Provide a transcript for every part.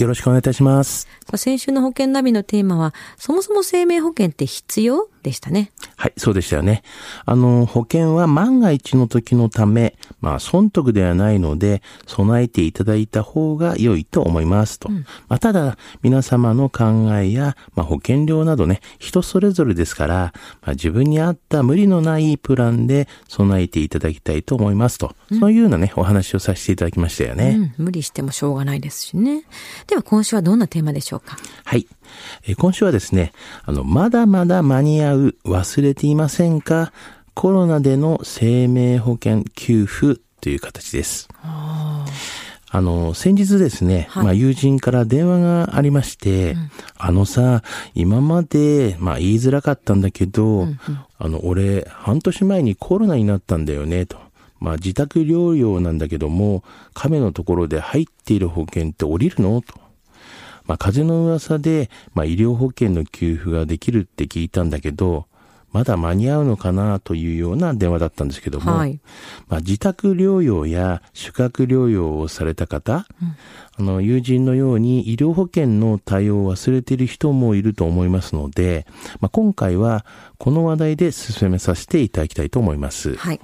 よろしくお願いいたします。先週の保険ナビのテーマは、そもそも生命保険って必要でしたね。はい、そうでしたよね。あの、保険は万が一の時のため、まあ、損得ではないので、備えていただいた方が良いと思いますと。まあ、ただ、皆様の考えや、まあ、保険料などね、人それぞれですから、まあ、自分に合った無理のないプランで備えていただきたいと思いますと。そういうようなね、お話をさせていただきましたよね。うん、無理してもしょうがないですしね。では今週はどんなテーマでしょうか？はい。えー今週はですね、あの、まだまだ間に合う忘れていませんか？コロナでの生命保険給付という形です。あの、先日ですね、はいまあ友人から電話がありまして、あのさ、今まで、まあ言いづらかったんだけど、あの、俺、半年前にコロナになったんだよね、と。まあ自宅療養なんだけども、亀のところで入っている保険って降りるの？と。まあ、風の噂で、まあ、医療保険の給付ができるって聞いたんだけど、まだ間に合うのかな？というような電話だったんですけども、はいまあ、自宅療養や宿泊療養をされた方、あの、友人のように医療保険の対応を忘れている人もいると思いますので、まあ、今回はこの話題で進めさせていただきたいと思います。はい。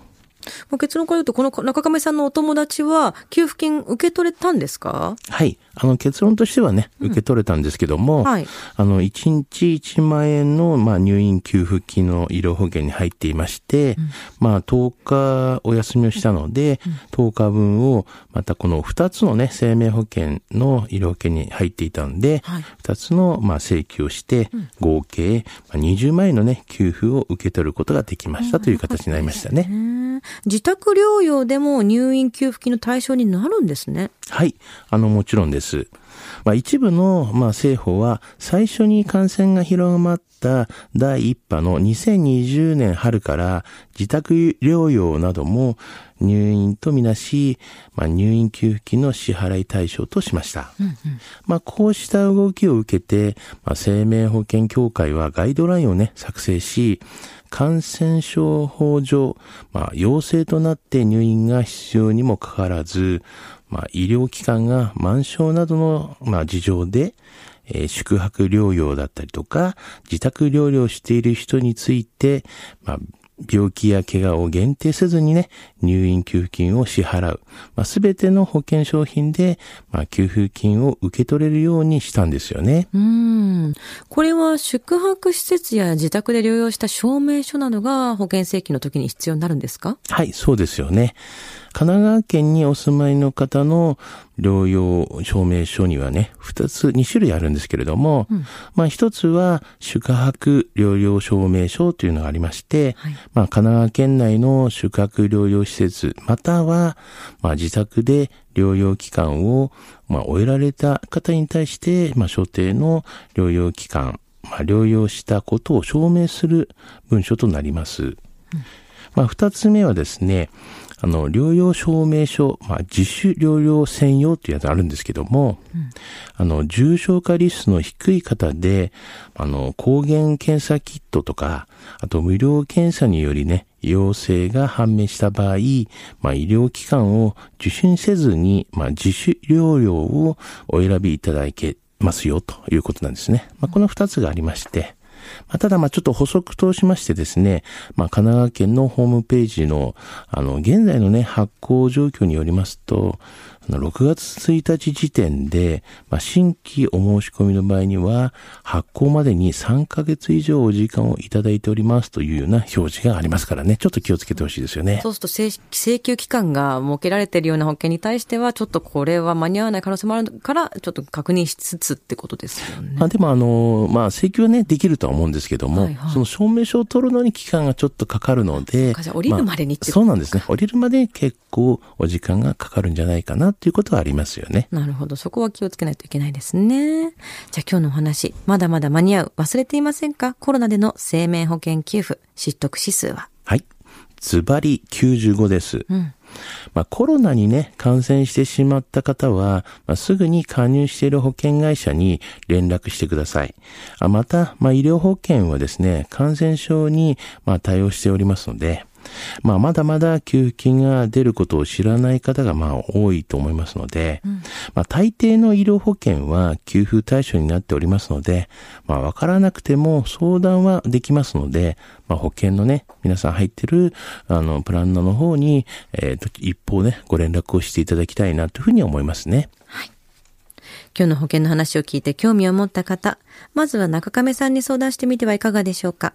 もう結論から言うと、この中亀さんのお友達は、給付金受け取れたんですか？はい。あの、結論としてはね、受け取れたんですけども、はい。あの、1日1万円の、まあ、入院給付金の医療保険に入っていまして、まあ、10日お休みをしたので、10日分を、またこの2つのね、生命保険の医療保険に入っていたんで、はい。2つの、まあ、請求をして、合計、まあ、20万円のね、給付を受け取ることができましたという形になりましたね。ね自宅療養でも入院給付金の対象になるんですね。はい。あの、もちろんです。まあ、一部の、まあ、政府は、最初に感染が広まった第一波の2020年春から、自宅療養なども入院とみなし、まあ、入院給付金の支払い対象としました。まあ、こうした動きを受けて、まあ、生命保険協会はガイドラインをね、作成し、感染症法上、まあ、陽性となって入院が必要にもかかわらず、まあ、医療機関が満床などの、まあ、事情で、えー宿泊療養だったりとか、自宅療養している人について、まあ、病気や怪我を限定せずにね、入院給付金を支払う。まあ、すべての保険商品で、まあ、給付金を受け取れるようにしたんですよね。うーん。これは宿泊施設や自宅で療養した証明書などが保険請求の時に必要になるんですか？はい、そうですよね。神奈川県にお住まいの方の療養証明書にはね、二つ、二種類あるんですけれども、まあ一つは宿泊療養証明書というのがありまして、はい。まあ神奈川県内の宿泊療養施設、または、まあ自宅で療養期間を、まあ終えられた方に対して、まあ所定の療養期間、まあ療養したことを証明する文書となります。まあ、二つ目はですね、あの、療養証明書、まあ、自主療養専用っていうやつあるんですけども、あの、重症化リスクの低い方で、あの、抗原検査キットとか、あと無料検査によりね、陽性が判明した場合、まあ、医療機関を受診せずに、まあ、自主療養をお選びいただけますよということなんですね。まあ、この二つがありまして、まあ、ただ、ま、ちょっと補足としましてですね、まあ、神奈川県のホームページの、あの、現在のね、発行状況によりますと、6月1日時点で、まあ、新規お申し込みの場合には、発行までに3ヶ月以上お時間をいただいておりますというような表示がありますからね、ちょっと気をつけてほしいですよね。そうすると請請求期間が設けられているような保険に対しては、ちょっとこれは間に合わない可能性もあるから、ちょっと確認しつつってことですよね。まあ、でも、あの、まあ、請求はね、できるとは思うんですけども、はいはいその証明書を取るのに期間がちょっとかかるので、降りるまでにってあそうなんですね。降りるまで結構お時間がかかるんじゃないかなっていうことはありますよね。なるほど。そこは気をつけないといけないですね。じゃあ今日のお話、まだまだ間に合う。忘れていませんか？コロナでの生命保険給付、失得指数ははい。ズバリ95です。まあ、コロナにね、感染してしまった方は、まあ、すぐに加入している保険会社に連絡してください。あまた、まあ、医療保険はですね、感染症に、まあ、対応しておりますので、まあ、まだまだ給付金が出ることを知らない方がまあ多いと思いますので、うん、まあ、大抵の医療保険は給付対象になっておりますので、まあ、わからなくても相談はできますので、まあ、保険のね、皆さん入ってる、あの、プランナーの方に、えっ、ー、と、一方ね、ご連絡をしていただきたいなというふうに思いますね。はい。今日の保険の話を聞いて興味を持った方、まずは中亀さんに相談してみてはいかがでしょうか。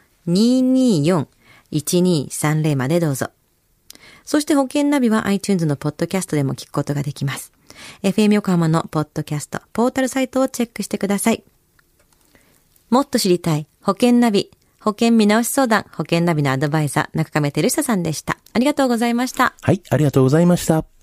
224-1230までどうぞ。そして保険ナビは iTunes のポッドキャストでも聞くことができます。FM 横浜のポッドキャスト、ポータルサイトをチェックしてください。もっと知りたい保険ナビ、保険見直し相談、保険ナビのアドバイザー、中亀照久さんでした。ありがとうございました。はい、ありがとうございました。